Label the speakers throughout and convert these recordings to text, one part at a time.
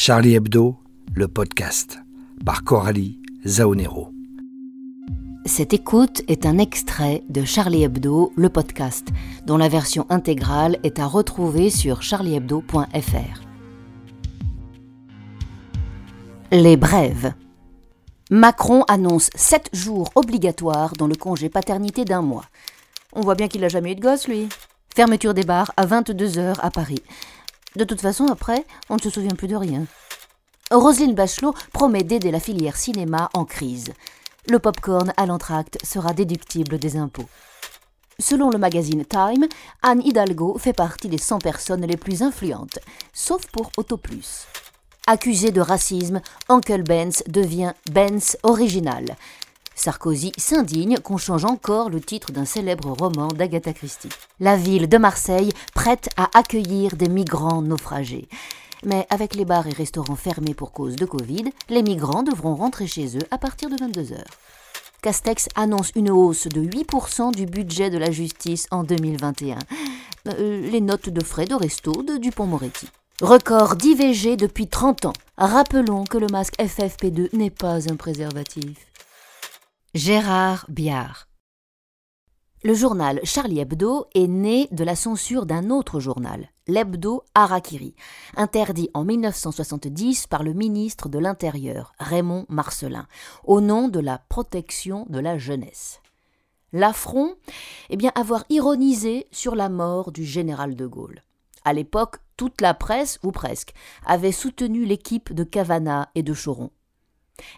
Speaker 1: Charlie Hebdo, le podcast, par Coralie Zaonero.
Speaker 2: Cette écoute est un extrait de Charlie Hebdo, le podcast, dont la version intégrale est à retrouver sur charliehebdo.fr. Les brèves. Macron annonce 7 jours obligatoires dans le congé paternité d'un mois. On voit bien qu'il n'a jamais eu de gosse, lui. Fermeture des bars à 22h à Paris. De toute façon, après, on ne se souvient plus de rien. Roselyne Bachelot promet d'aider la filière cinéma en crise. Le popcorn à l'entracte sera déductible des impôts. Selon le magazine Time, Anne Hidalgo fait partie des 100 personnes les plus influentes, sauf pour Autoplus. Accusé de racisme, Uncle Benz devient Benz original. Sarkozy s'indigne qu'on change encore le titre d'un célèbre roman d'Agatha Christie. La ville de Marseille prête à accueillir des migrants naufragés. Mais avec les bars et restaurants fermés pour cause de Covid, les migrants devront rentrer chez eux à partir de 22 heures. Castex annonce une hausse de 8% du budget de la justice en 2021. Euh, les notes de frais de resto de Dupont-Moretti. Record d'IVG depuis 30 ans. Rappelons que le masque FFP2 n'est pas un préservatif. Gérard Biard. Le journal Charlie Hebdo est né de la censure d'un autre journal, l'Hebdo Harakiri, interdit en 1970 par le ministre de l'Intérieur, Raymond Marcelin, au nom de la protection de la jeunesse. L'affront, eh bien, avoir ironisé sur la mort du général de Gaulle. À l'époque, toute la presse, ou presque, avait soutenu l'équipe de Cavana et de Choron.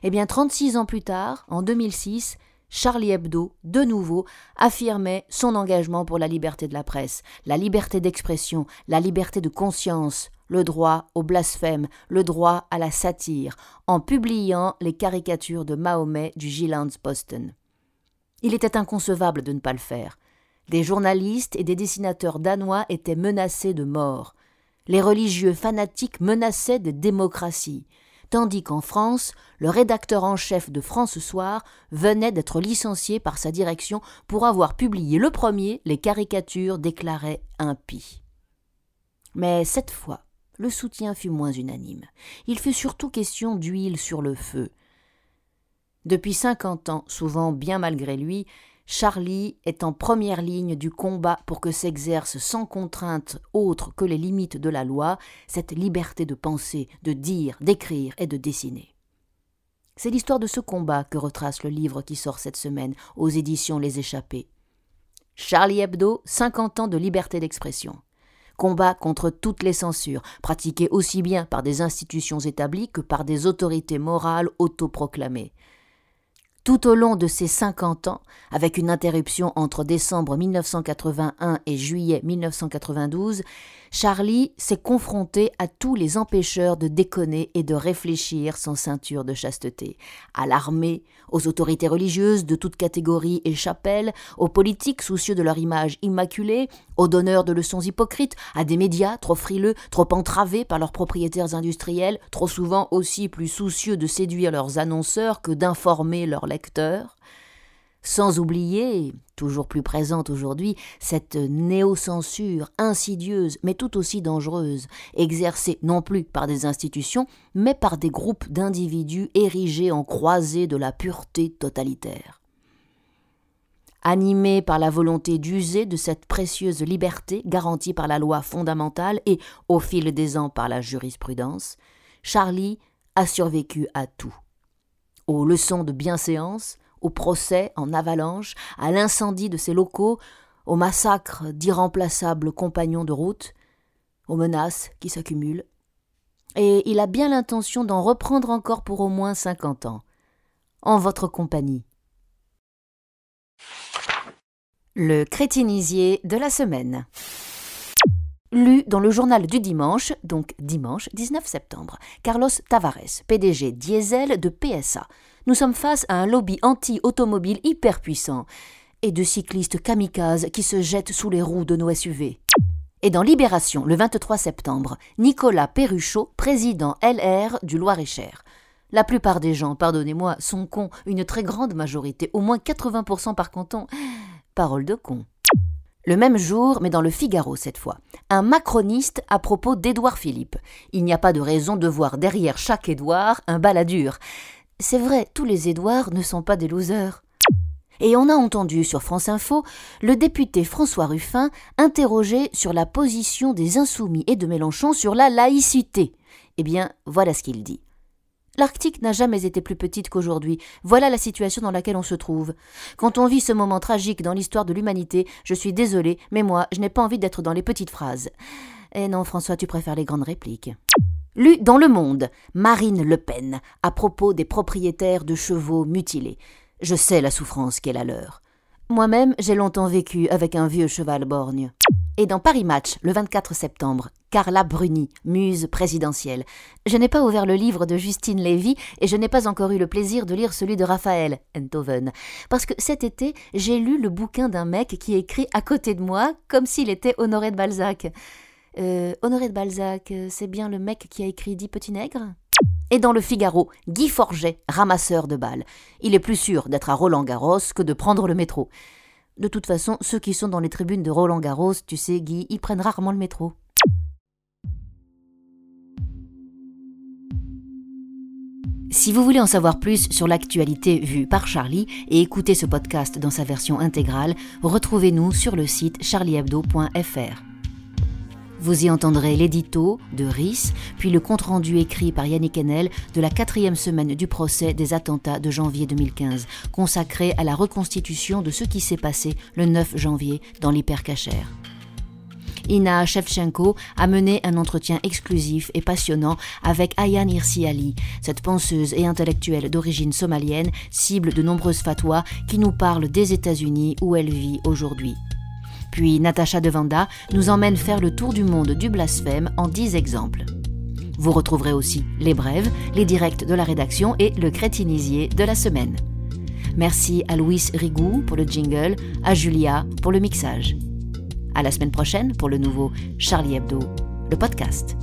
Speaker 2: Eh bien, 36 ans plus tard, en 2006, Charlie Hebdo, de nouveau, affirmait son engagement pour la liberté de la presse, la liberté d'expression, la liberté de conscience, le droit au blasphème, le droit à la satire, en publiant les caricatures de Mahomet du Posten. Il était inconcevable de ne pas le faire. Des journalistes et des dessinateurs danois étaient menacés de mort. Les religieux fanatiques menaçaient de démocratie tandis qu'en France, le rédacteur en chef de France Soir venait d'être licencié par sa direction pour avoir publié le premier les caricatures déclarées impies. Mais cette fois, le soutien fut moins unanime. Il fut surtout question d'huile sur le feu. Depuis cinquante ans, souvent bien malgré lui, Charlie est en première ligne du combat pour que s'exerce sans contrainte autre que les limites de la loi cette liberté de penser, de dire, d'écrire et de dessiner. C'est l'histoire de ce combat que retrace le livre qui sort cette semaine aux éditions Les Échappés. Charlie Hebdo, 50 ans de liberté d'expression. Combat contre toutes les censures, pratiquées aussi bien par des institutions établies que par des autorités morales autoproclamées. Tout au long de ces 50 ans, avec une interruption entre décembre 1981 et juillet 1992, Charlie s'est confronté à tous les empêcheurs de déconner et de réfléchir sans ceinture de chasteté, à l'armée, aux autorités religieuses de toutes catégories et chapelles, aux politiques soucieux de leur image immaculée, aux donneurs de leçons hypocrites, à des médias trop frileux, trop entravés par leurs propriétaires industriels, trop souvent aussi plus soucieux de séduire leurs annonceurs que d'informer leurs lecteurs sans oublier, toujours plus présente aujourd'hui, cette néo-censure insidieuse mais tout aussi dangereuse, exercée non plus par des institutions, mais par des groupes d'individus érigés en croisée de la pureté totalitaire. Animé par la volonté d'user de cette précieuse liberté garantie par la loi fondamentale et, au fil des ans, par la jurisprudence, Charlie a survécu à tout. Aux leçons de bienséance, au procès en avalanche, à l'incendie de ses locaux, au massacre d'irremplaçables compagnons de route, aux menaces qui s'accumulent. Et il a bien l'intention d'en reprendre encore pour au moins cinquante ans, en votre compagnie. Le crétinisier de la semaine. Lu dans le journal du dimanche, donc dimanche 19 septembre. Carlos Tavares, PDG diesel de PSA, nous sommes face à un lobby anti-automobile hyper puissant et de cyclistes kamikazes qui se jettent sous les roues de nos SUV. Et dans Libération, le 23 septembre, Nicolas Perruchot, président LR du Loir-et-Cher. La plupart des gens, pardonnez-moi, sont cons, une très grande majorité, au moins 80% par canton. Parole de con. Le même jour, mais dans le Figaro cette fois, un macroniste à propos d'Édouard Philippe. Il n'y a pas de raison de voir derrière chaque Édouard un baladur. C'est vrai, tous les Édouards ne sont pas des losers. Et on a entendu sur France Info le député François Ruffin interroger sur la position des Insoumis et de Mélenchon sur la laïcité. Eh bien, voilà ce qu'il dit. L'Arctique n'a jamais été plus petite qu'aujourd'hui. Voilà la situation dans laquelle on se trouve. Quand on vit ce moment tragique dans l'histoire de l'humanité, je suis désolé, mais moi, je n'ai pas envie d'être dans les petites phrases. Eh non, François, tu préfères les grandes répliques. Lu dans Le Monde, Marine Le Pen, à propos des propriétaires de chevaux mutilés. Je sais la souffrance qu'elle a leur. Moi-même, j'ai longtemps vécu avec un vieux cheval borgne. Et dans Paris Match, le 24 septembre, Carla Bruni, muse présidentielle. Je n'ai pas ouvert le livre de Justine Lévy et je n'ai pas encore eu le plaisir de lire celui de Raphaël Enthoven. Parce que cet été, j'ai lu le bouquin d'un mec qui écrit à côté de moi comme s'il était Honoré de Balzac. Euh, Honoré de Balzac, c'est bien le mec qui a écrit Dix petits nègres? Et dans le Figaro, Guy Forget, ramasseur de balles. Il est plus sûr d'être à Roland Garros que de prendre le métro. De toute façon, ceux qui sont dans les tribunes de Roland Garros, tu sais, Guy, ils prennent rarement le métro. Si vous voulez en savoir plus sur l'actualité vue par Charlie et écouter ce podcast dans sa version intégrale, retrouvez-nous sur le site charliehebdo.fr. Vous y entendrez l'édito de RIS, puis le compte-rendu écrit par Yannick Enel de la quatrième semaine du procès des attentats de janvier 2015, consacré à la reconstitution de ce qui s'est passé le 9 janvier dans l'hypercachère. Ina Shevchenko a mené un entretien exclusif et passionnant avec Ayan Hirsi Ali, cette penseuse et intellectuelle d'origine somalienne, cible de nombreuses fatwas, qui nous parle des États-Unis où elle vit aujourd'hui. Puis Natacha Devanda nous emmène faire le tour du monde du blasphème en 10 exemples. Vous retrouverez aussi les brèves, les directs de la rédaction et le crétinisier de la semaine. Merci à Louis Rigou pour le jingle, à Julia pour le mixage. À la semaine prochaine pour le nouveau Charlie Hebdo, le podcast.